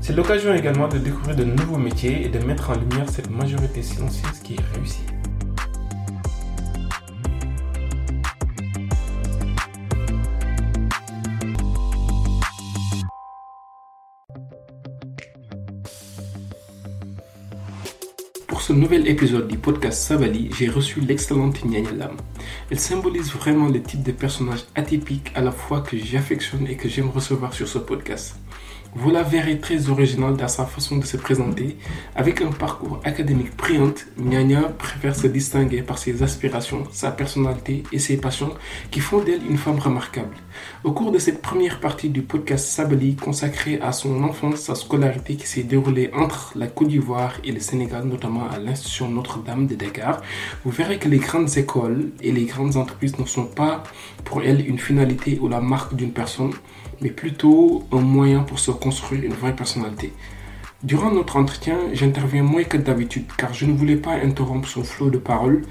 C'est l'occasion également de découvrir de nouveaux métiers et de mettre en lumière cette majorité silencieuse qui est réussie. Pour ce nouvel épisode du podcast Savali, j'ai reçu l'excellente Nyanya Lam. Elle symbolise vraiment le type de personnage atypique à la fois que j'affectionne et que j'aime recevoir sur ce podcast. Vous la verrez très originale dans sa façon de se présenter. Avec un parcours académique brillant, Nyanya préfère se distinguer par ses aspirations, sa personnalité et ses passions qui font d'elle une femme remarquable. Au cours de cette première partie du podcast Sabali consacrée à son enfance, sa scolarité qui s'est déroulée entre la Côte d'Ivoire et le Sénégal, notamment à l'Institution Notre-Dame de Dakar, vous verrez que les grandes écoles et les grandes entreprises ne sont pas pour elle une finalité ou la marque d'une personne, mais plutôt un moyen pour se construire une vraie personnalité. Durant notre entretien, j'interviens moins que d'habitude car je ne voulais pas interrompre son flot de paroles.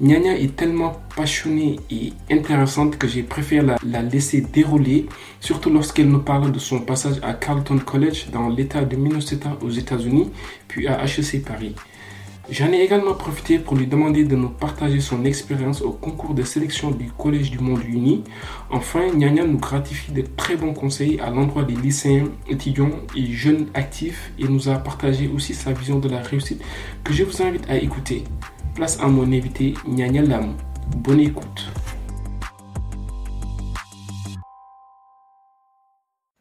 Nyanya est tellement passionnée et intéressante que j'ai préféré la, la, laisser dérouler, surtout lorsqu'elle nous parle de son passage à Carleton College dans l'état de Minnesota aux États-Unis, puis à HEC Paris. J'en ai également profité pour lui demander de nous partager son expérience au concours de sélection du Collège du Monde Uni. Enfin, Nyanya nous gratifie de très bons conseils à l'endroit des lycéens, étudiants et jeunes actifs et nous a partagé aussi sa vision de la réussite que je vous invite à écouter. Place à mon invité Nyanya Lam. Bonne écoute.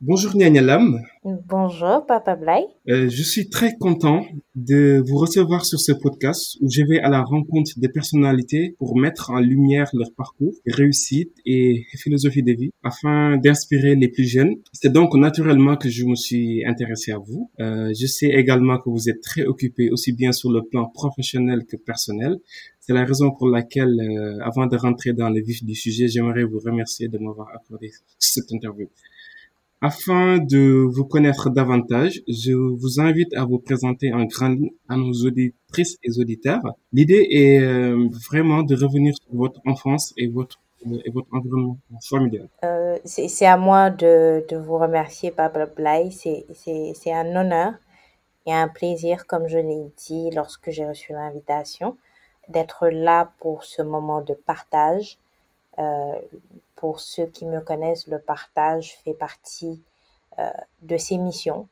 Bonjour Nyanya Lam. Bonjour Papa Blay. Euh, je suis très content de vous recevoir sur ce podcast où je vais à la rencontre des personnalités pour mettre en lumière leur parcours, réussite et philosophie de vie afin d'inspirer les plus jeunes. C'est donc naturellement que je me suis intéressé à vous. Euh, je sais également que vous êtes très occupé aussi bien sur le plan professionnel que personnel. C'est la raison pour laquelle, euh, avant de rentrer dans le vif du sujet, j'aimerais vous remercier de m'avoir accordé cette interview. Afin de vous connaître davantage, je vous invite à vous présenter en grande ligne à nos auditrices et auditeurs. L'idée est euh, vraiment de revenir sur votre enfance et votre environnement formidable. Euh, c'est à moi de, vous remercier, Papa Blay. C'est un honneur et un plaisir, comme je l'ai dit lorsque j'ai reçu l'invitation, d'être là pour ce moment de partage. Euh, pour ceux qui me connaissent, le partage fait partie euh, de ces missions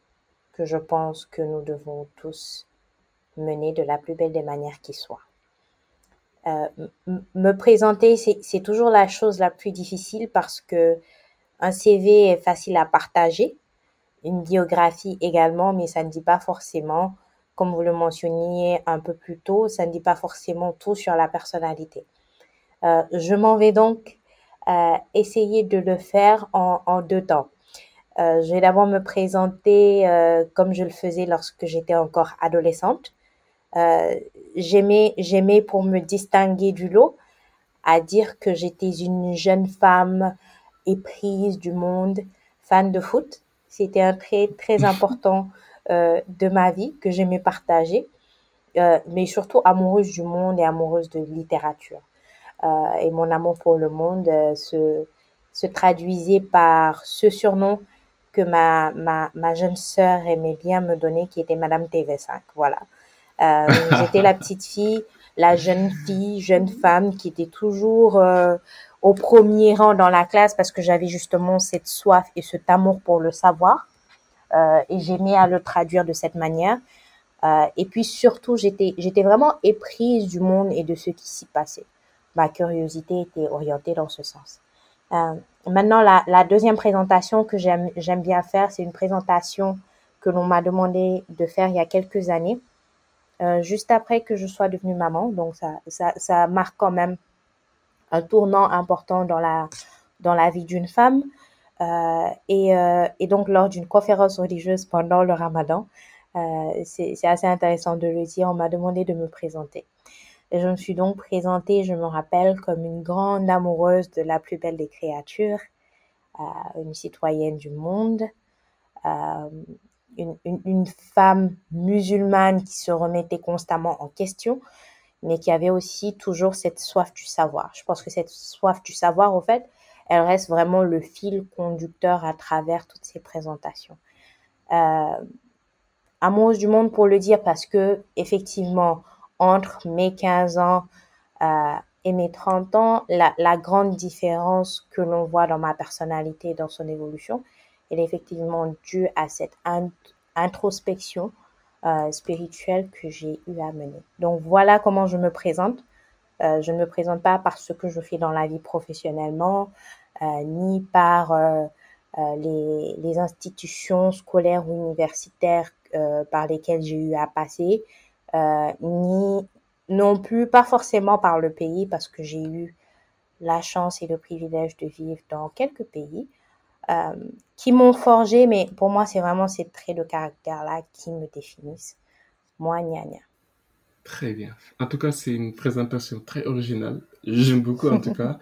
que je pense que nous devons tous mener de la plus belle des manières qui soit. Euh, me présenter, c'est toujours la chose la plus difficile parce que un CV est facile à partager, une biographie également, mais ça ne dit pas forcément, comme vous le mentionniez un peu plus tôt, ça ne dit pas forcément tout sur la personnalité. Euh, je m'en vais donc essayer de le faire en, en deux temps. Euh, je vais d'abord me présenter euh, comme je le faisais lorsque j'étais encore adolescente. Euh, j'aimais, j'aimais pour me distinguer du lot, à dire que j'étais une jeune femme éprise du monde, fan de foot. C'était un trait très important euh, de ma vie que j'aimais partager, euh, mais surtout amoureuse du monde et amoureuse de littérature. Euh, et mon amour pour le monde euh, se, se traduisait par ce surnom que ma, ma, ma jeune sœur aimait bien me donner, qui était Madame TV5. Voilà. Euh, J'étais la petite fille, la jeune fille, jeune femme qui était toujours euh, au premier rang dans la classe parce que j'avais justement cette soif et cet amour pour le savoir. Euh, et j'aimais à le traduire de cette manière. Euh, et puis surtout, j'étais, j'étais vraiment éprise du monde et de ce qui s'y passait. Ma curiosité était orientée dans ce sens. Euh, maintenant, la, la, deuxième présentation que j'aime, bien faire, c'est une présentation que l'on m'a demandé de faire il y a quelques années, euh, juste après que je sois devenue maman. Donc ça, ça, ça marque quand même un tournant important dans la, dans la vie d'une femme. Euh, et, euh, et, donc lors d'une conférence religieuse pendant le ramadan, euh, c'est assez intéressant de le dire, on m'a demandé de me présenter. Je me suis donc présentée, je me rappelle, comme une grande amoureuse de la plus belle des créatures, euh, une citoyenne du monde, euh, une, femme musulmane qui se remettait constamment en question, mais qui avait aussi toujours cette soif du savoir. Je pense que cette soif du savoir, au fait, elle reste vraiment le fil conducteur à travers toutes ces présentations. Euh, amoureuse du monde pour le dire parce que effectivement entre mes 15 ans euh, et mes 30 ans, la, grande différence que l'on voit dans ma personnalité et dans son évolution, elle est effectivement due à cette int introspection euh, spirituelle que j'ai eu à mener. Donc voilà comment je me présente. Euh, je ne me présente pas par ce que je fais dans la vie professionnellement, ni par les, institutions scolaires ou universitaires par lesquelles j'ai eu à passer, ni non plus pas forcément par le pays parce que j'ai eu la chance et le privilège de vivre dans quelques pays euh, qui m'ont forgé, mais pour moi, c'est vraiment ces traits de caractère-là qui me définissent. Moi, gna gna. Très bien. En tout cas, c'est une présentation très originale. J'aime beaucoup, en tout cas.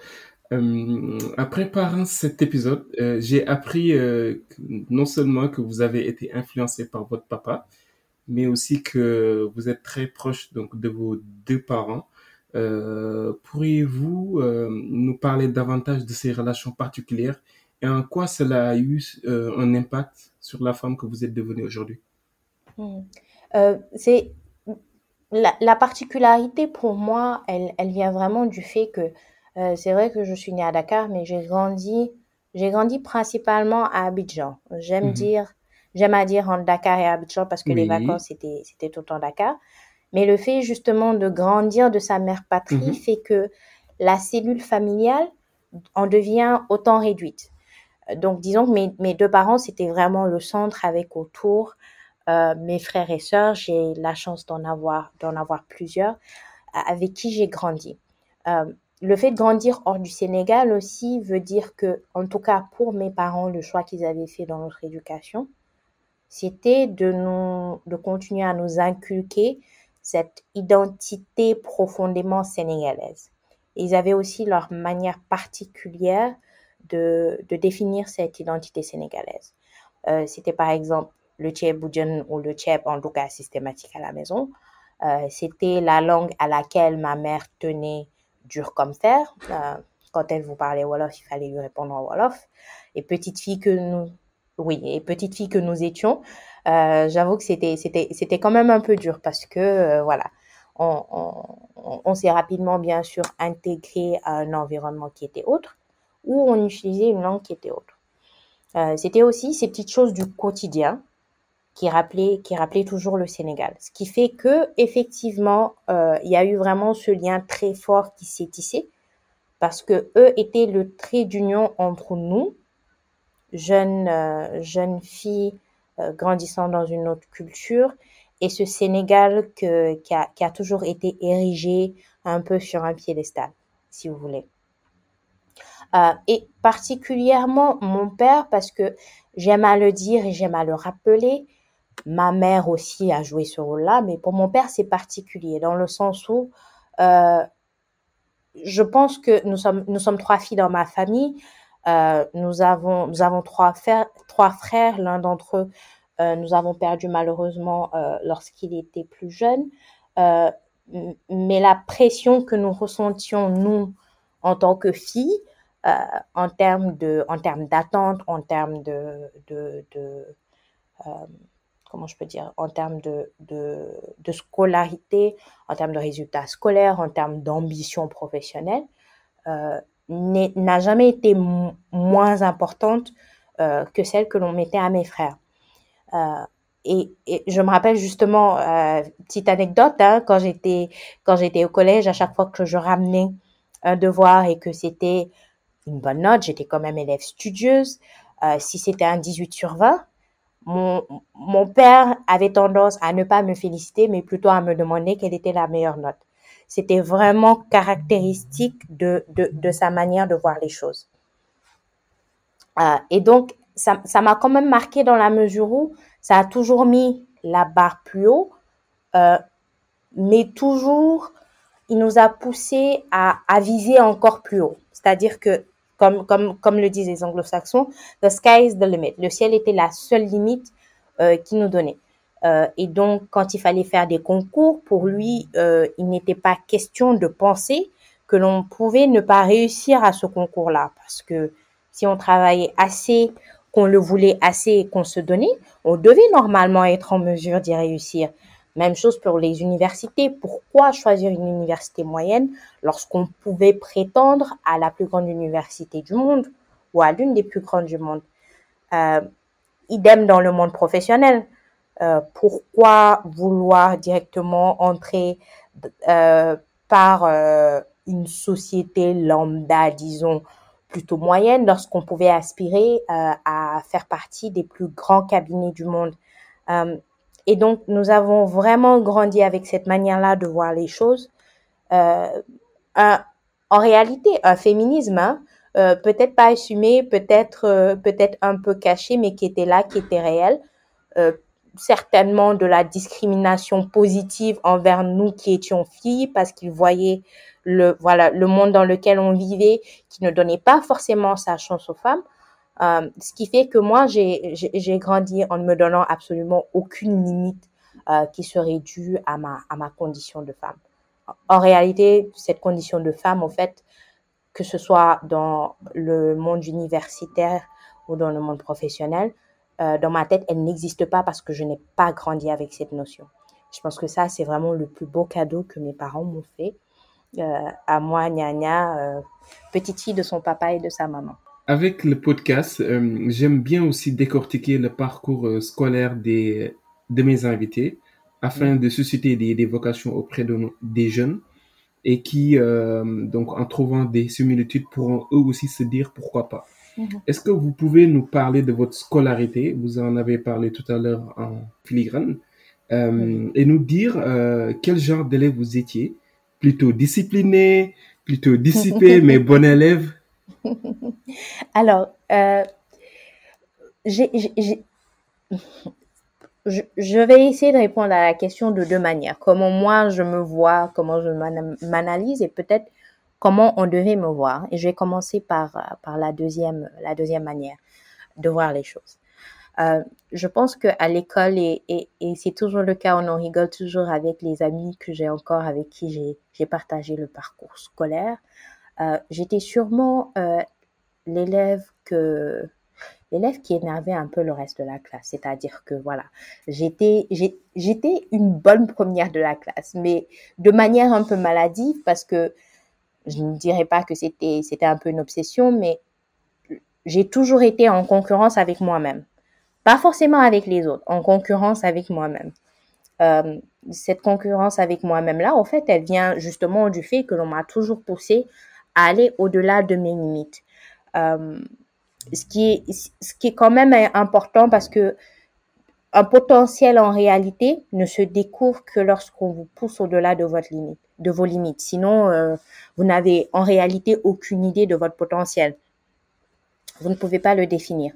Euh, en préparant cet épisode, euh, j'ai appris euh, non seulement que vous avez été influencé par votre papa, mais aussi que vous êtes très proche donc de vos deux parents. Euh, Pourriez-vous euh, nous parler davantage de ces relations particulières et en quoi cela a eu euh, un impact sur la femme que vous êtes devenue aujourd'hui? Mmh. C'est la, la, particularité pour moi, elle, elle vient vraiment du fait que c'est vrai que je suis née à Dakar, mais j'ai grandi, j'ai grandi principalement à Abidjan. J'aime mmh. dire, j'aime à dire entre Dakar et Abidjan parce que oui. les vacances c'était c'était tout le temps Dakar. Mais le fait justement de grandir de sa mère patrie mmh. fait que la cellule familiale en devient autant réduite. Donc disons que mes, mes deux parents c'était vraiment le centre avec autour euh, mes frères et sœurs. J'ai la chance d'en avoir d'en avoir plusieurs avec qui j'ai grandi. Euh, le fait de grandir hors du Sénégal aussi veut dire que, en tout cas pour mes parents, le choix qu'ils avaient fait dans notre éducation, c'était de nous, de continuer à nous inculquer cette identité profondément sénégalaise. Ils avaient aussi leur manière particulière de, de définir cette identité sénégalaise. Euh, c'était par exemple le tchèp ou le tchèp, en tout cas systématique à la maison. Euh, c'était la langue à laquelle ma mère tenait dur comme fer. Euh, quand elle vous parlait Wolof, il fallait lui répondre en Wolof. Et petite fille que nous, oui, et petite fille que nous étions, euh, j'avoue que c'était, c'était, c'était quand même un peu dur parce que, euh, voilà, on, on, on s'est rapidement, bien sûr, intégré à un environnement qui était autre, où on utilisait une langue qui était autre. Euh, c'était aussi ces petites choses du quotidien qui rappelait, qui rappelait toujours le Sénégal. Ce qui fait que, effectivement, euh, il y a eu vraiment ce lien très fort qui s'est tissé parce que eux étaient le trait d'union entre nous, jeunes, euh, jeunes filles euh, grandissant dans une autre culture, et ce Sénégal que, qui, a, toujours été érigé un peu sur un piédestal, si vous voulez. Euh, et particulièrement mon père, parce que j'aime à le dire et j'aime à le rappeler, Ma mère aussi a joué ce rôle-là, mais pour mon père, c'est particulier dans le sens où je pense que nous sommes, nous sommes trois filles dans ma famille. Euh, nous avons, nous avons trois frères, trois frères. L'un d'entre eux, euh, nous avons perdu malheureusement euh, lorsqu'il était plus jeune. Mais la pression que nous ressentions nous en tant que filles, en termes de, en termes d'attente, en termes de, de, de comment je peux dire, en termes de, de, de scolarité, en termes de résultats scolaires, en termes d'ambition professionnelle, n'a jamais été moins importante euh, que celle que l'on mettait à mes frères. Euh, et, je me rappelle justement, euh, petite anecdote, hein, quand j'étais au collège, à chaque fois que je ramenais un devoir et que c'était une bonne note, j'étais quand même élève studieuse. Si c'était un 18 sur 20, mon, mon père avait tendance à ne pas me féliciter, mais plutôt à me demander quelle était la meilleure note. C'était vraiment caractéristique de, sa manière de voir les choses. Euh, et donc, ça, m'a quand même marqué dans la mesure où ça a toujours mis la barre plus haut, euh, mais toujours, il nous a poussé à, à viser encore plus haut. C'est-à-dire que, comme, le disent les anglo-saxons, the sky is the limit. Le ciel était la seule limite euh, qu'il nous donnait. Euh, et donc, quand il fallait faire des concours, pour lui, euh, il n'était pas question de penser que l'on pouvait ne pas réussir à ce concours-là. Parce que si on travaillait assez, qu'on le voulait assez et qu'on se donnait, on devait normalement être en mesure d'y réussir. Même chose pour les universités. Pourquoi choisir une université moyenne lorsqu'on pouvait prétendre à la plus grande université du monde ou à l'une des plus grandes du monde? Euh, Idem dans le monde professionnel. Euh, pourquoi vouloir directement entrer euh, par euh, une société lambda, disons, plutôt moyenne, lorsqu'on pouvait aspirer à faire partie des plus grands cabinets du monde? Et donc, nous avons vraiment grandi avec cette manière-là de voir les choses. En réalité, un féminisme, hein, peut-être pas assumé, peut-être peut-être un peu caché, mais qui était là, qui était réel. Certainement de la discrimination positive envers nous qui étions filles, parce qu'ils voyaient le voilà le monde dans lequel on vivait, qui ne donnait pas forcément sa chance aux femmes. Euh, ce qui fait que moi, j'ai grandi en ne me donnant absolument aucune limite euh, qui serait due à ma, à ma condition de femme. En réalité, cette condition de femme, en fait, que ce soit dans le monde universitaire ou dans le monde professionnel, euh, dans ma tête, elle n'existe pas parce que je n'ai pas grandi avec cette notion. Je pense que ça, c'est vraiment le plus beau cadeau que mes parents m'ont fait. Euh, à moi, Nya euh, petite fille de son papa et de sa maman. Avec le podcast, euh, j'aime bien aussi décortiquer le parcours scolaire des, de mes invités afin de susciter des, des vocations auprès de des jeunes et qui, donc, en trouvant des similitudes, pourront eux aussi se dire pourquoi pas. Mhm. Est-ce que vous pouvez nous parler de votre scolarité? Vous en avez parlé tout à l'heure en filigrane. Euh. Et nous dire euh, quel genre d'élève vous étiez Plutôt discipliné, plutôt dissipé, mais bon élève Alors, euh, j'ai, j'ai- j'ai- je, je vais essayer de répondre à la question de deux manières. Comment moi je me vois, comment je m'ana- m'analyse et peut-être comment on devait me voir. Et je vais commencer par, euh, par la deuxième, la deuxième manière de voir les choses. Euh, je pense que à l'école et, et, et c'est toujours le cas, on en rigole toujours avec les amis que j'ai encore, avec qui j'ai, partagé le parcours scolaire. Euh, j'étais sûrement euh, l'élève que l'élève qui énervait un peu le reste de la classe. C'est-à-dire que voilà, j'étais j'étais une bonne première de la classe, mais de manière un peu maladive parce que je ne dirais pas que c'était c'était un peu une obsession, mais j'ai toujours été en concurrence avec moi-même. Pas forcément avec les autres, en concurrence avec moi-même. Euh, cette concurrence avec moi-même là, en fait, elle vient justement du fait que l'on m'a toujours poussé à aller au-delà de mes limites. Euh, ce qui est ce qui est quand même important parce que un potentiel en réalité ne se découvre que lorsqu'on vous pousse au-delà de votre limite, de vos limites. Sinon, euh, vous n'avez en réalité aucune idée de votre potentiel. Vous ne pouvez pas le définir.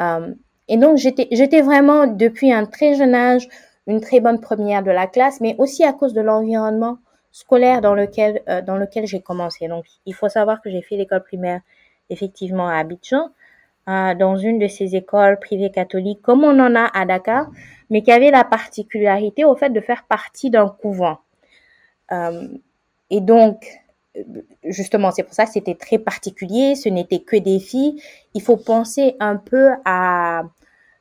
Euh, et donc, j'étais vraiment depuis un très jeune âge une très bonne première de la classe, mais aussi à cause de l'environnement scolaire dans lequel euh, dans lequel j'ai commencé. Donc, il faut savoir que j'ai fait l'école primaire effectivement à Abidjan, euh, dans une de ces écoles privées catholiques, comme on en a à Dakar, mais qui avait la particularité au fait de faire partie d'un couvent. Euh, et donc, euh, justement, c'est pour ça que c'était très particulier, ce n'était que des filles. Il faut penser un peu à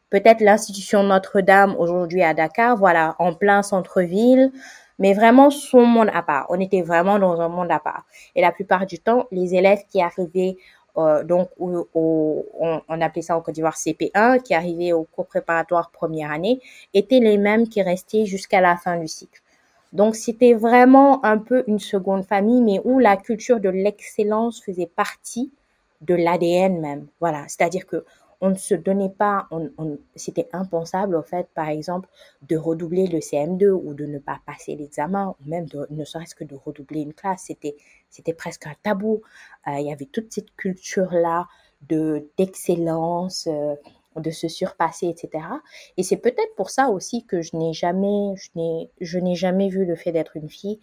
peut-être l'institution Notre-Dame aujourd'hui à Dakar, voilà, en plein centre-ville, mais vraiment son monde à part. On était vraiment dans un monde à part. Et la plupart du temps, les élèves qui arrivaient euh, donc on, on, appelait ça en Côte d'Ivoire CP1, qui arrivait au cours préparatoire première année, étaient les mêmes qui restaient jusqu'à la fin du cycle. Donc c'était vraiment un peu une seconde famille, mais où la culture de l'excellence faisait partie de l'ADN même. Voilà, c'est-à-dire que on ne se donnait pas, on, on, c'était impensable en fait, par exemple, de redoubler le CM2 ou de ne pas passer l'examen, ou même de, ne serait-ce que de redoubler une classe. C'était, c'était presque un tabou. Euh, il y avait toute cette culture-là de d'excellence, euh, de se surpasser, etc. Et c'est peut-être pour ça aussi que je n'ai jamais, je n'ai, je n'ai jamais vu le fait d'être une fille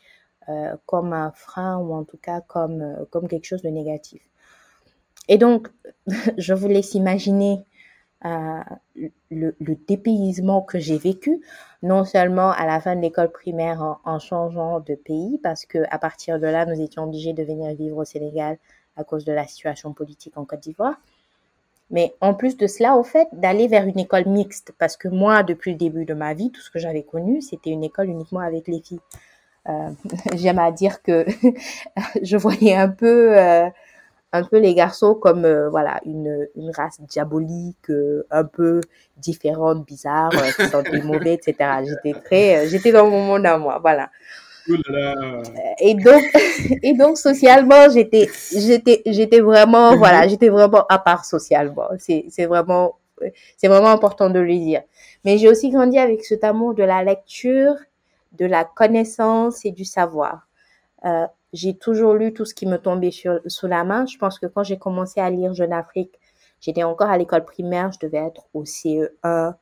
euh, comme un frein ou en tout cas comme, euh, comme quelque chose de négatif. Et donc, je vous laisse imaginer euh, le, le, dépaysement que j'ai vécu, non seulement à la fin de l'école primaire en, en, changeant de pays, parce que à partir de là, nous étions obligés de venir vivre au Sénégal à cause de la situation politique en Côte d'Ivoire, mais en plus de cela, au fait, d'aller vers une école mixte, parce que moi, depuis le début de ma vie, tout ce que j'avais connu, c'était une école uniquement avec les filles. Euh, J'aime à dire que je voyais un peu euh, un peu les garçons comme euh, voilà une, une race diabolique euh, un peu différente bizarre euh, qui sentait mauvais etc j'étais très j'étais dans mon monde à moi voilà. Et donc et donc socialement j'étais j'étais j'étais vraiment voilà j'étais vraiment à part socialement. C'est c'est vraiment c'est vraiment important de le dire. Mais j'ai aussi grandi avec cet amour de la lecture de la connaissance et du savoir. Euh, j'ai toujours lu tout ce qui me tombait sur, sous la main. Je pense que quand j'ai commencé à lire Jeune Afrique, j'étais encore à l'école primaire, je devais être au CE1,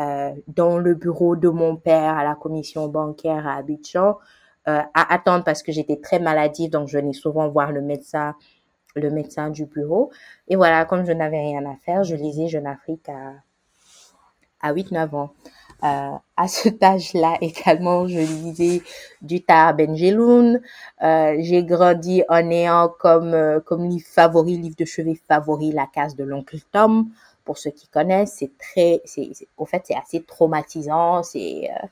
euh, dans le bureau de mon père à la commission bancaire à Abidjan, euh, à attendre parce que j'étais très maladive, donc je venais souvent voir le médecin, le médecin du bureau. Et voilà, comme je n'avais rien à faire, je lisais Jeune Afrique à, à 8-9 ans. Euh, à cet âge-là également, je lisais du Tahar Benjeloun. Euh, j'ai grandi en ayant comme, euh, comme livre favori, livre de chevet favori, La case de l'oncle Tom. Pour ceux qui connaissent, c'est très, c'est, au fait, c'est assez traumatisant. C'est, euh,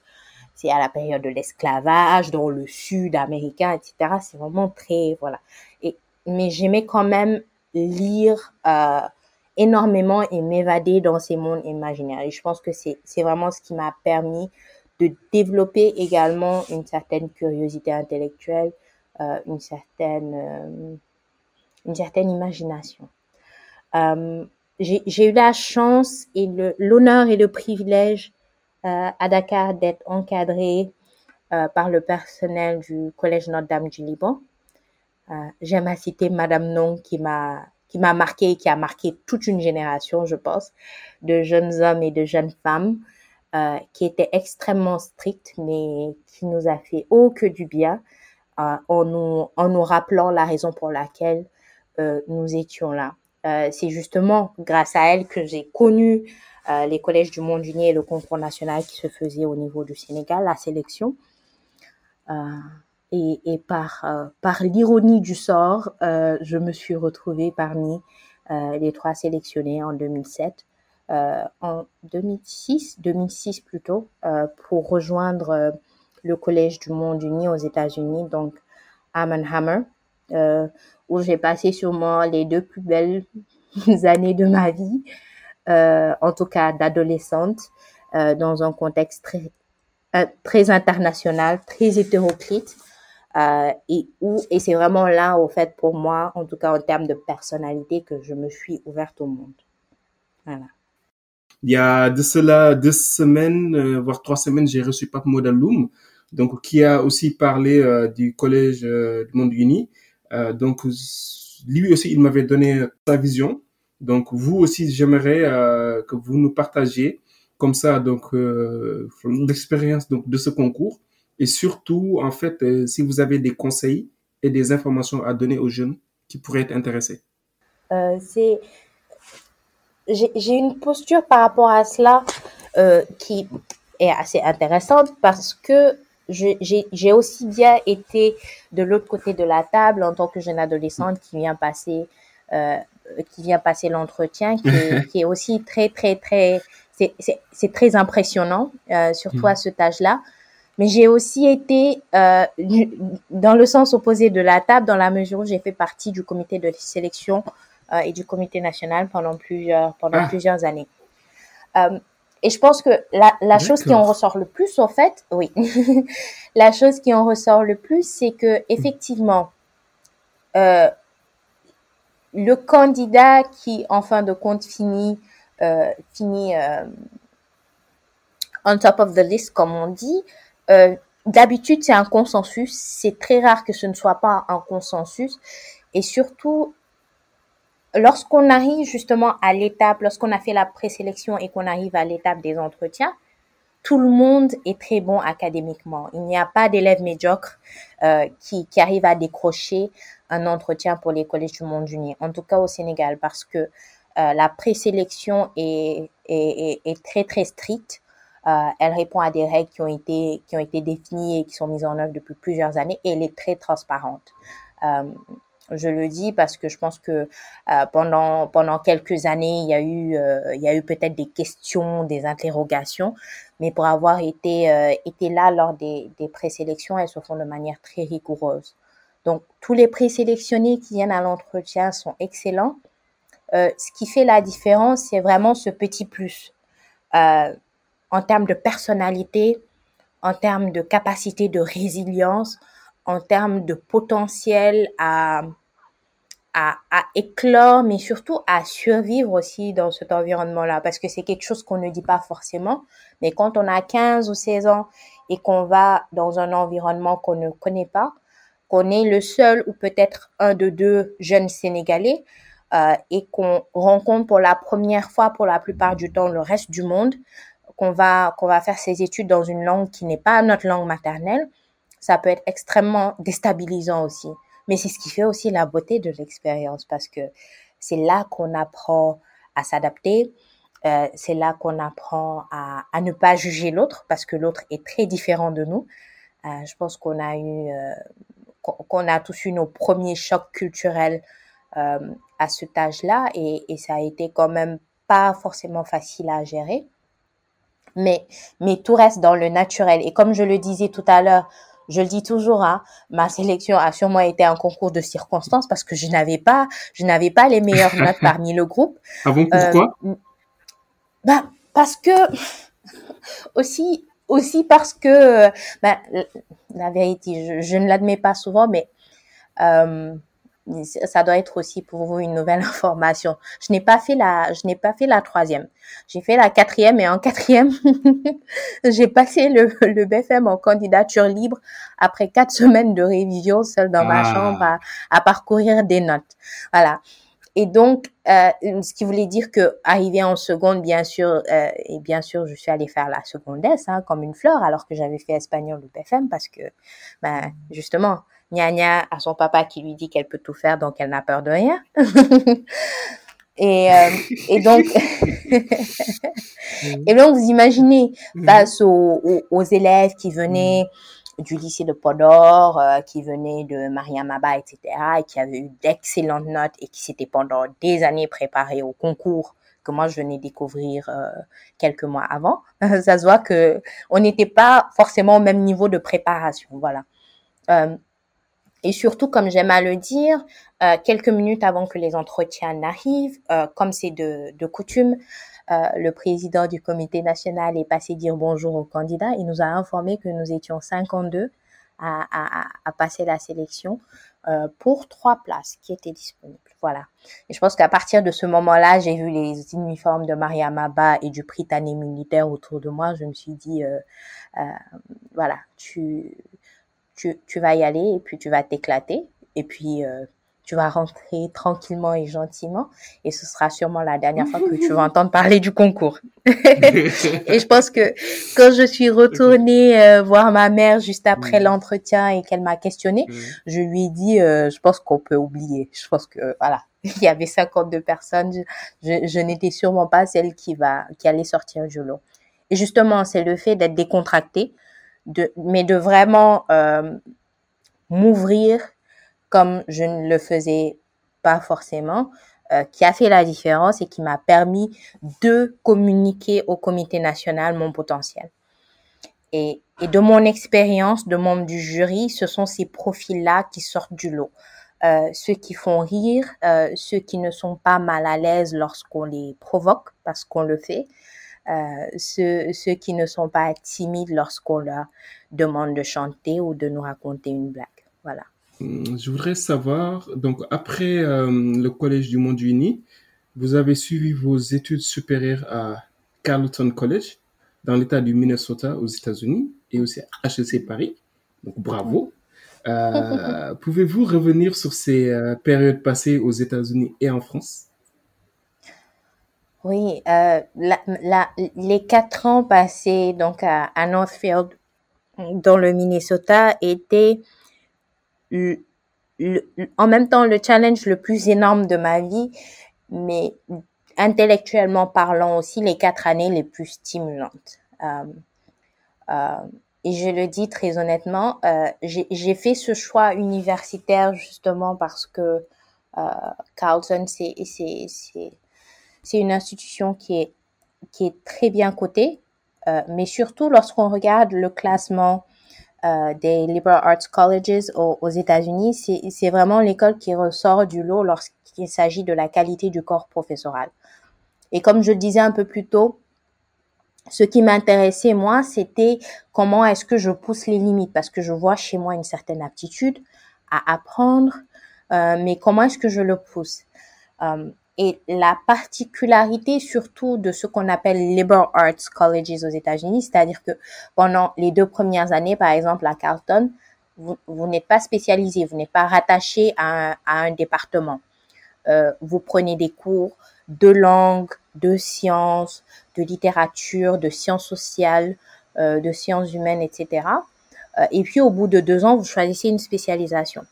c'est à la période de l'esclavage dans le sud américain, etc. C'est vraiment très, voilà. Et, mais j'aimais quand même lire, euh, énormément et m'évader dans ces mondes imaginaires. Et je pense que c'est, c'est vraiment ce qui m'a permis de développer également une certaine curiosité intellectuelle, euh, une certaine, euh, une certaine imagination. Euh, j'ai, eu la chance et le, l'honneur et le privilège euh, à Dakar d'être encadrée euh, par le personnel du Collège Notre-Dame du Liban. Euh, j'aime à citer Madame Non qui m'a qui m'a marqué et qui a marqué toute une génération, je pense, de jeunes hommes et de jeunes femmes euh, qui étaient extrêmement stricts, mais qui nous a fait oh que du bien euh, en, nous, en nous rappelant la raison pour laquelle euh, nous étions là. C'est justement grâce à elle que j'ai connu les collèges du monde uni et le concours national qui se faisait au niveau du Sénégal, la sélection. Et, euh, par l'ironie du sort, euh, je me suis retrouvée parmi euh, les trois sélectionnés en 2007, en 2006, 2006 plutôt, pour rejoindre le Collège du Monde Uni aux États-Unis, donc Arm Hammer, où j'ai passé sûrement les deux plus belles années de ma vie, en tout cas d'adolescente, dans un contexte très très international, très hétéroclite, euh, et où et c'est vraiment là au fait pour moi en tout cas en termes de personnalité que je me suis ouverte au monde. Il y a de cela deux semaines euh, voire trois semaines j'ai reçu Pape Modaloum donc qui a aussi parlé euh, du collège du monde uni. Donc lui aussi il m'avait donné sa vision. Donc vous aussi j'aimerais que vous nous partagiez comme ça donc l'expérience donc de ce concours et surtout, en fait, euh, si vous avez des conseils et des informations à donner aux jeunes qui pourraient être intéressés. Euh, c'est j'ai une posture par rapport à cela euh, qui est assez intéressante parce que j'ai aussi bien été de l'autre côté de la table en tant que jeune adolescente qui vient passer euh, qui vient passer l'entretien qui, qui, est aussi très très très c'est très impressionnant euh, surtout mmh. à ce âge là mais j'ai aussi été euh, dans le sens opposé de la table, dans la mesure où j'ai fait partie du comité de sélection et du comité national pendant plusieurs, pendant Ah. plusieurs années. Euh, et je pense que la, la chose qui en ressort le plus, en fait, oui, la chose qui en ressort le plus, c'est que effectivement, euh, le candidat qui, en fin de compte, finit, euh, finit euh, on top of the list, comme on dit, euh, d'habitude, c'est un consensus. C'est très rare que ce ne soit pas un consensus. Et surtout, lorsqu'on arrive justement à l'étape, lorsqu'on a fait la présélection et qu'on arrive à l'étape des entretiens, tout le monde est très bon académiquement. Il n'y a pas d'élèves médiocres euh, qui, qui arrivent à décrocher un entretien pour les collèges du monde uni, en tout cas au Sénégal, parce que euh, la présélection est, est, est, est très très stricte. Euh, elle répond à des règles qui ont été qui ont été définies et qui sont mises en œuvre depuis plusieurs années et elle est très transparente. Euh, je le dis parce que je pense que euh, pendant pendant quelques années il y a eu euh, il y a eu peut-être des questions, des interrogations, mais pour avoir été euh, été là lors des des présélections, elles se font de manière très rigoureuse. Donc tous les présélectionnés qui viennent à l'entretien sont excellents. Euh, ce qui fait la différence, c'est vraiment ce petit plus. Euh, en termes de personnalité, en termes de capacité de résilience, en termes de potentiel à, à, éclore, mais surtout à survivre aussi dans cet environnement-là, parce que c'est quelque chose qu'on ne dit pas forcément, mais quand on a 15 ou 16 ans et qu'on va dans un environnement qu'on ne connaît pas, qu'on est le seul ou peut-être un de deux jeunes Sénégalais, euh, et qu'on rencontre pour la première fois, pour la plupart du temps, le reste du monde, qu'on va qu'on va faire ses études dans une langue qui n'est pas notre langue maternelle, ça peut être extrêmement déstabilisant aussi. Mais c'est ce qui fait aussi la beauté de l'expérience parce que c'est là qu'on apprend à s'adapter, euh, c'est là qu'on apprend à, à ne pas juger l'autre parce que l'autre est très différent de nous. Euh, je pense qu'on a eu euh, qu'on a tous eu nos premiers chocs culturels euh, à cet âge-là et, et ça a été quand même pas forcément facile à gérer mais, mais tout reste dans le naturel. Et comme je le disais tout à l'heure, je le dis toujours, hein, ma sélection a sûrement été un concours de circonstances parce que je n'avais pas, je n'avais pas les meilleures notes parmi le groupe. Ah bon, pourquoi? euh, bah, parce que aussi, aussi parce que, bah, la vérité, je, je ne l'admets pas souvent, mais euh, ça doit être aussi pour vous une nouvelle information. Je n'ai pas fait la, je n'ai pas fait la troisième. J'ai fait la quatrième et en quatrième, j'ai passé le, le BFM en candidature libre après quatre semaines de révision seule dans ah. ma chambre à, à, parcourir des notes. Voilà. Et donc, euh, ce qui voulait dire que arrivé en seconde, bien sûr, euh, et bien sûr, je suis allée faire la seconde S, hein, comme une fleur, alors que j'avais fait espagnol au BFM parce que, ben, justement, Gna gna à son papa qui lui dit qu'elle peut tout faire, donc elle n'a peur de rien. et, euh, et donc, et donc vous imaginez face aux, aux, aux élèves qui venaient du lycée de Podor, euh, qui venaient de Mariamaba, etc., et qui avaient eu d'excellentes notes et qui s'étaient pendant des années préparés au concours que moi je venais découvrir euh, quelques mois avant. Ça se voit que on n'était pas forcément au même niveau de préparation, voilà. Euh, et surtout, comme j'aime à le dire, euh, quelques minutes avant que les entretiens n'arrivent, euh, comme c'est de, de coutume, euh, le président du comité national est passé dire bonjour aux candidats. Il nous a informé que nous étions 52 à, à, à passer la sélection euh, pour trois places qui étaient disponibles. Voilà. Et je pense qu'à partir de ce moment-là, j'ai vu les uniformes de Maria Maba et du Britannique militaire autour de moi. Je me suis dit, euh, voilà, tu tu, tu vas y aller et puis tu vas t'éclater et puis euh, tu vas rentrer tranquillement et gentiment et ce sera sûrement la dernière fois que tu vas entendre parler du concours. et je pense que quand je suis retournée euh, voir ma mère juste après mmh. l'entretien et qu'elle m'a questionné, mmh. je lui ai dit euh, je pense qu'on peut oublier. Je pense que voilà, il y avait 52 personnes, je, je n'étais sûrement pas celle qui va qui allait sortir du lot. Et justement, c'est le fait d'être décontracté de, mais de vraiment euh, m'ouvrir comme je ne le faisais pas forcément, euh, qui a fait la différence et qui m'a permis de communiquer au comité national mon potentiel. Et, et de mon expérience de membre du jury, ce sont ces profils-là qui sortent du lot. euh, ceux qui font rire, euh, ceux qui ne sont pas mal à l'aise lorsqu'on les provoque parce qu'on le fait, ceux, ceux qui ne sont pas timides lorsqu'on leur demande de chanter ou de nous raconter une blague. Voilà. Hum, je voudrais savoir, donc après le Collège du Monde Uni, vous avez suivi vos études supérieures à Carleton College dans l'État du Minnesota aux États-Unis et aussi à HEC Paris. Donc bravo. Euh, pouvez-vous revenir sur ces euh, périodes passées aux États-Unis et en France? Oui, euh, les quatre ans passés donc à, Northfield, dans le Minnesota, étaient en même temps le challenge le plus énorme de ma vie, mais intellectuellement parlant aussi les quatre années les plus stimulantes. Et je le dis très honnêtement, euh, j'ai fait ce choix universitaire justement parce que euh, Carlton, c'est une institution qui est, qui est très bien cotée, euh, mais surtout lorsqu'on regarde le classement euh, des liberal arts colleges aux, États-Unis, c'est vraiment l'école qui ressort du lot lorsqu'il s'agit de la qualité du corps professoral. Et comme je le disais un peu plus tôt, ce qui m'intéressait moi, c'était comment est-ce que je pousse les limites parce que je vois chez moi une certaine aptitude à apprendre, euh, mais comment est-ce que je le pousse? Et la particularité surtout de ce qu'on appelle liberal arts colleges aux États-Unis, c'est-à-dire que pendant les deux premières années, par exemple à Carleton, vous, n'êtes pas spécialisé, vous n'êtes pas rattaché à un, à un département. Euh, vous prenez des cours de langue, de sciences, de littérature, de sciences sociales, euh, de sciences humaines, etc. Euh, et puis au bout de deux ans, vous choisissez une spécialisation.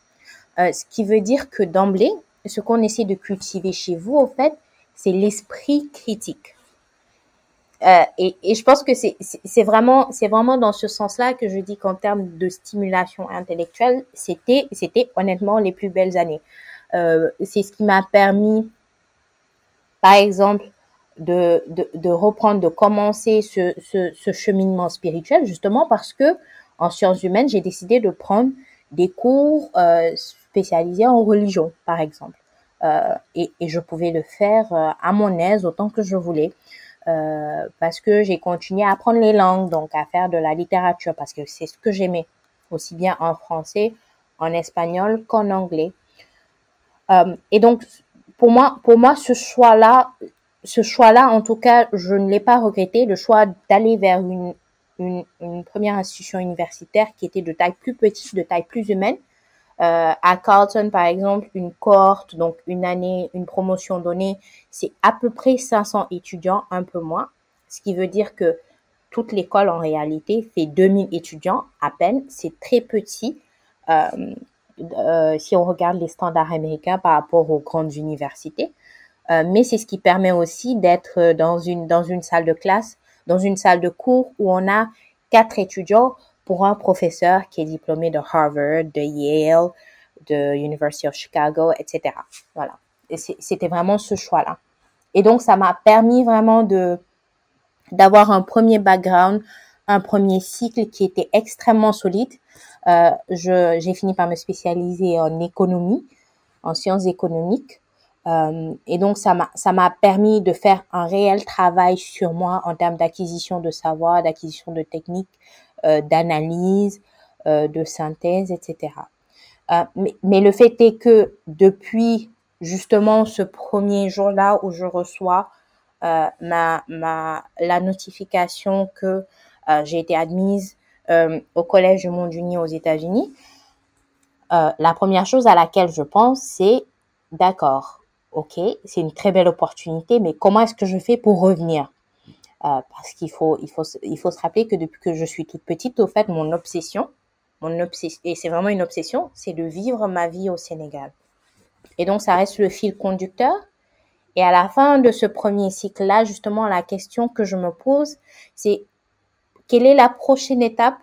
Euh, ce qui veut dire que d'emblée, ce qu'on essaie de cultiver chez vous, au fait, c'est l'esprit critique. Euh, et, et, je pense que c'est vraiment vraiment dans ce sens-là que je dis qu'en termes de stimulation intellectuelle, c'était c'était honnêtement les plus belles années. Euh, c'est ce qui m'a permis, par exemple, de, de, de, reprendre, de commencer ce, ce, ce, cheminement spirituel, justement parce que en sciences humaines, j'ai décidé de prendre des cours euh, spécialisés en religion, par exemple. Euh, et, je pouvais le faire euh, à mon aise autant que je voulais. Euh, parce que j'ai continué à apprendre les langues, donc à faire de la littérature, parce que c'est ce que j'aimais, aussi bien en français, en espagnol qu'en anglais. Et donc, pour moi, pour moi, ce choix-là, ce choix-là, en tout cas, je ne l'ai pas regretté, le choix d'aller vers une, première institution universitaire qui était de taille plus petite, de taille plus humaine. Euh, à Carleton, par exemple, une cohorte, donc une année, une promotion donnée, c'est à peu près 500 étudiants, un peu moins. Ce qui veut dire que toute l'école, en réalité, fait 2000 étudiants à peine. C'est très petit. Euh, euh, si on regarde les standards américains par rapport aux grandes universités. Mais c'est ce qui permet aussi d'être dans une, dans une salle de classe, dans une salle de cours où on a quatre étudiants pour un professeur qui est diplômé de Harvard, de Yale, de University of Chicago, etc. Voilà. C'était vraiment ce choix-là. Et donc, ça m'a permis vraiment de, d'avoir un premier background, un premier cycle qui était extrêmement solide. Euh, j'ai fini par me spécialiser en économie, en sciences économiques. Euh, et donc, ça m'a, permis de faire un réel travail sur moi en termes d'acquisition de savoir, d'acquisition de techniques, d'analyse, euh, de synthèse, etc. Euh, mais, mais, le fait est que depuis justement ce premier jour-là où je reçois euh, ma, ma, la notification que j'ai été admise au Collège du Monde Uni aux États-Unis, la première chose à laquelle je pense, c'est d'accord, ok, c'est une très belle opportunité, mais comment est-ce que je fais pour revenir? euh, Parce qu'il faut, il faut, il faut se rappeler que depuis que je suis toute petite, au fait, mon obsession, mon obsession, et c'est vraiment une obsession, c'est de vivre ma vie au Sénégal. Et donc, ça reste le fil conducteur. Et à la fin de ce premier cycle-là, justement, la question que je me pose, c'est quelle est la prochaine étape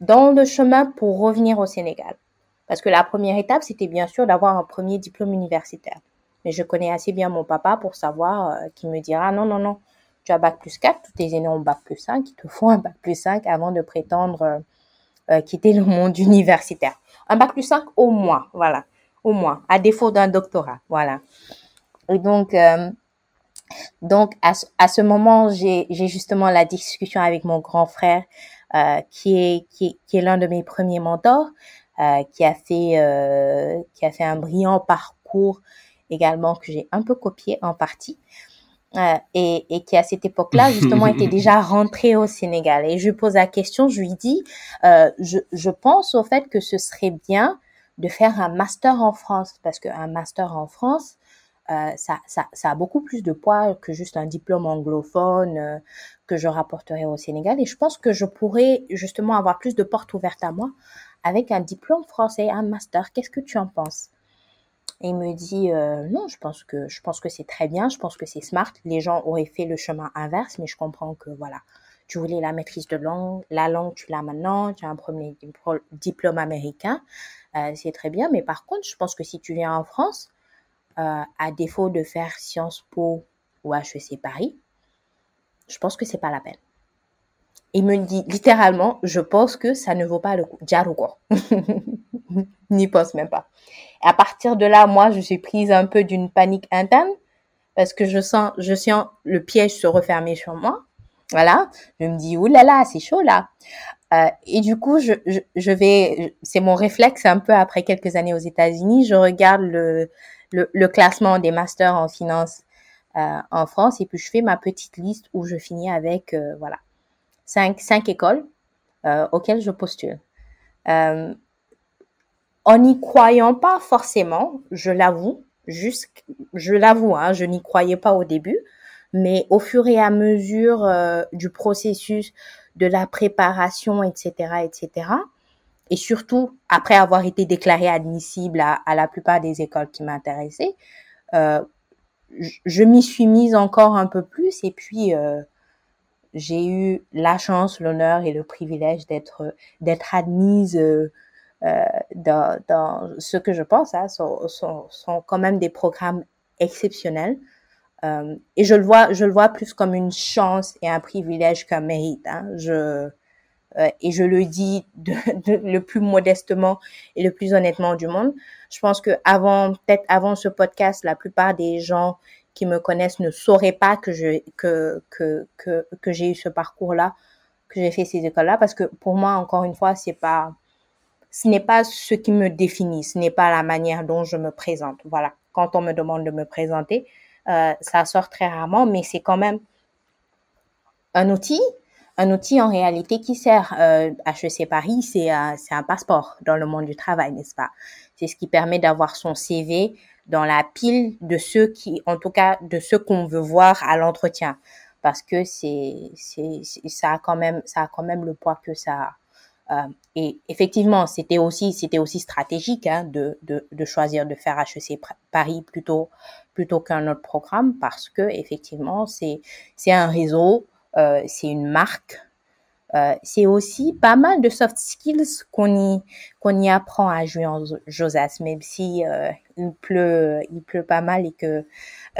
dans le chemin pour revenir au Sénégal? Parce que la première étape, c'était bien sûr d'avoir un premier diplôme universitaire. Mais je connais assez bien mon papa pour savoir euh, qu'il me dira non, non, non, tu as bac plus 4, tous tes aînés ont bac plus 5, il te faut un bac plus 5 avant de prétendre euh, euh, quitter le monde universitaire. Un bac plus 5 au moins, voilà. au moins, à défaut d'un doctorat, voilà. Et donc, euh, donc à, à, ce moment, j'ai justement la discussion avec mon grand frère, euh, qui est qui est, qui est l'un de mes premiers mentors, qui a fait qui a fait un brillant parcours également que j'ai un peu copié en partie. Euh, et, et, qui à cette époque-là justement était déjà rentré au Sénégal. Et je lui pose la question, je lui dis, euh, je, je pense au fait que ce serait bien de faire un master en France, parce qu'un master en France, euh, ça, ça, ça, a beaucoup plus de poids que juste un diplôme anglophone euh, que je rapporterai au Sénégal. Et je pense que je pourrais justement avoir plus de portes ouvertes à moi avec un diplôme français, un master. Qu'est-ce que tu en penses? Il me dit euh, non, je pense que je pense que c'est très bien, je pense que c'est smart. Les gens auraient fait le chemin inverse, mais je comprends que voilà, tu voulais la maîtrise de langue, la langue tu l'as maintenant, tu as un premier diplôme américain, euh, c'est très bien. Mais par contre, je pense que si tu viens en France, euh, à défaut de faire Sciences Po ou HEC Paris, je pense que c'est pas la peine. Il me dit littéralement, je pense que ça ne vaut pas le coup. Jarugo. N'y pense même pas. À partir de là, moi, je suis prise un peu d'une panique interne parce que je sens, je sens le piège se refermer sur moi. Voilà. Je me dis, oulala, c'est chaud là. Euh, et du coup, je, je, je vais, c'est mon réflexe un peu après quelques années aux États-Unis. Je regarde le, le, le, classement des masters en finance euh, en France et puis je fais ma petite liste où je finis avec, euh, voilà, cinq, cinq écoles euh, auxquelles je postule. Euh, en n'y croyant pas forcément, je l'avoue, juste, je l'avoue, hein, je n'y croyais pas au début, mais au fur et à mesure euh, du processus de la préparation, etc., etc., et surtout après avoir été déclaré admissible à, à la plupart des écoles qui m'intéressaient, euh, je, je m'y suis mise encore un peu plus et puis euh, j'ai eu la chance, l'honneur et le privilège d'être d'être admise euh, dans, dans, ce que je pense hein, sont, sont, sont, quand même des programmes exceptionnels. Euh, et je le vois, je le vois plus comme une chance et un privilège qu'un mérite. Hein. Je euh, et je le dis de, de, le plus modestement et le plus honnêtement du monde. Je pense que avant, peut-être avant ce podcast, la plupart des gens qui me connaissent ne sauraient pas que je que que que, que j'ai eu ce parcours-là, que j'ai fait ces écoles-là, parce que pour moi, encore une fois, c'est pas ce n'est pas ce qui me définit, ce n'est pas la manière dont je me présente. Voilà, quand on me demande de me présenter, euh, ça sort très rarement, mais c'est quand même un outil, un outil en réalité qui sert. Euh, HEC Paris, un, c'est un passeport dans le monde du travail, n'est-ce pas? C'est ce qui permet d'avoir son CV dans la pile de ceux qui, en tout cas, de ceux qu'on veut voir à l'entretien, parce que c'est, c'est, ça a quand même, ça a quand même le poids que ça a. Euh, et effectivement, c'était aussi, c'était aussi stratégique hein, de, de, de, choisir de faire HEC Paris plutôt, plutôt qu'un autre programme parce que effectivement, c'est, c'est un réseau, euh, c'est une marque. Euh, c'est aussi pas mal de soft skills qu'on y qu'on y apprend à jouer en Josas, même si euh, il pleut il pleut pas mal et que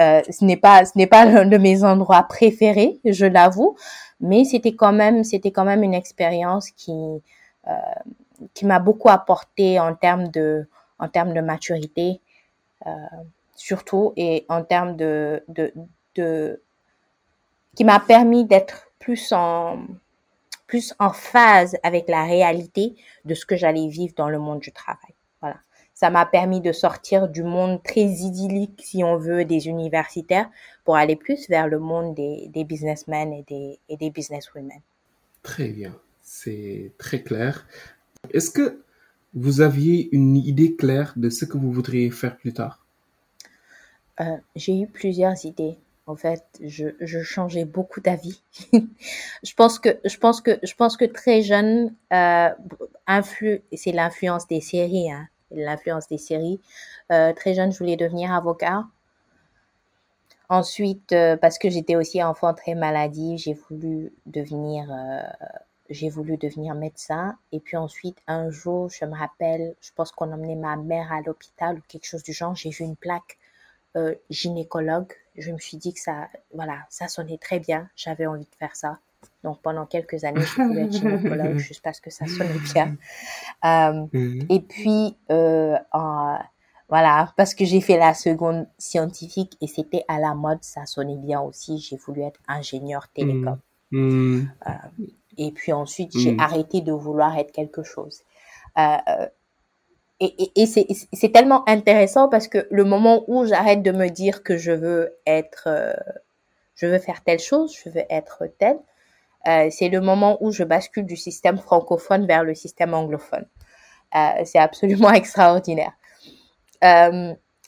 euh, ce n'est pas ce n'est pas l'un de mes endroits préférés, je l'avoue, mais c'était quand même c'était quand même une expérience qui euh, qui m'a beaucoup apporté en termes de, en termes de maturité, euh, surtout, et en termes de, de, de qui m'a permis d'être plus en, plus en phase avec la réalité de ce que j'allais vivre dans le monde du travail. Voilà. Ça m'a permis de sortir du monde très idyllique, si on veut, des universitaires pour aller plus vers le monde des, des businessmen et des, et des businesswomen. Très bien c'est très clair. Est-ce que vous aviez une idée claire de ce que vous voudriez faire plus tard? Euh, J'ai eu plusieurs idées. En fait, je, je changeais beaucoup d'avis. je pense que je pense que je pense que très jeune, euh, c'est l'influence des séries, hein, l'influence des séries. Euh, très jeune, je voulais devenir avocat. Ensuite, euh, parce que j'étais aussi enfant très maladive, j'ai voulu devenir euh, j'ai voulu devenir médecin. Et puis ensuite, un jour, je me rappelle, je pense qu'on emmenait ma mère à l'hôpital ou quelque chose du genre. J'ai vu une plaque euh, gynécologue. Je me suis dit que ça, voilà, ça sonnait très bien. J'avais envie de faire ça. Donc pendant quelques années, je voulais être gynécologue juste parce que ça sonnait bien. Euh, Mhm. et puis, euh, en, voilà, parce que j'ai fait la seconde scientifique et c'était à la mode, ça sonnait bien aussi. J'ai voulu être ingénieur télécom. Hmm. Euh, et puis ensuite, j'ai Mm. arrêté de vouloir être quelque chose. Et c'est tellement intéressant parce que le moment où j'arrête de me dire que je veux être, euh, je veux faire telle chose, je veux être tel, euh, c'est le moment où je bascule du système francophone vers le système anglophone. Euh, c'est absolument extraordinaire.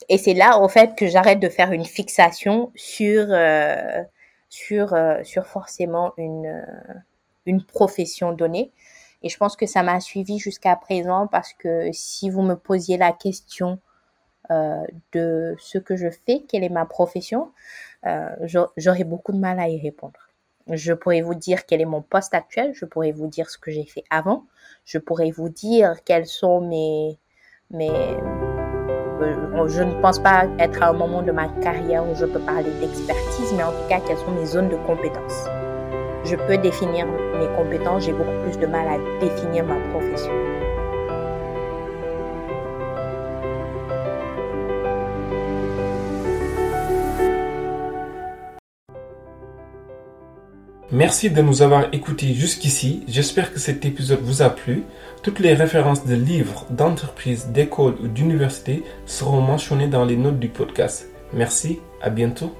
Et c'est là, en fait, que j'arrête de faire une fixation sur, sur, sur forcément une, une profession donnée. Et je pense que ça m'a suivi jusqu'à présent parce que si vous me posiez la question euh, de ce que je fais, quelle est ma profession, euh, j'au- j'aurais beaucoup de mal à y répondre. Je pourrais vous dire quel est mon poste actuel, je pourrais vous dire ce que j'ai fait avant, je pourrais vous dire quels sont mes, mes, euh, je ne pense pas être à un moment de ma carrière où je peux parler d'expertise, mais en tout cas, quelles sont mes zones de compétences. Je peux définir mes compétences, j'ai beaucoup plus de mal à définir ma profession. Merci de nous avoir écoutés jusqu'ici. J'espère que cet épisode vous a plu. Toutes les références de livres, d'entreprises, d'écoles ou d'universités seront mentionnées dans les notes du podcast. Merci, à bientôt.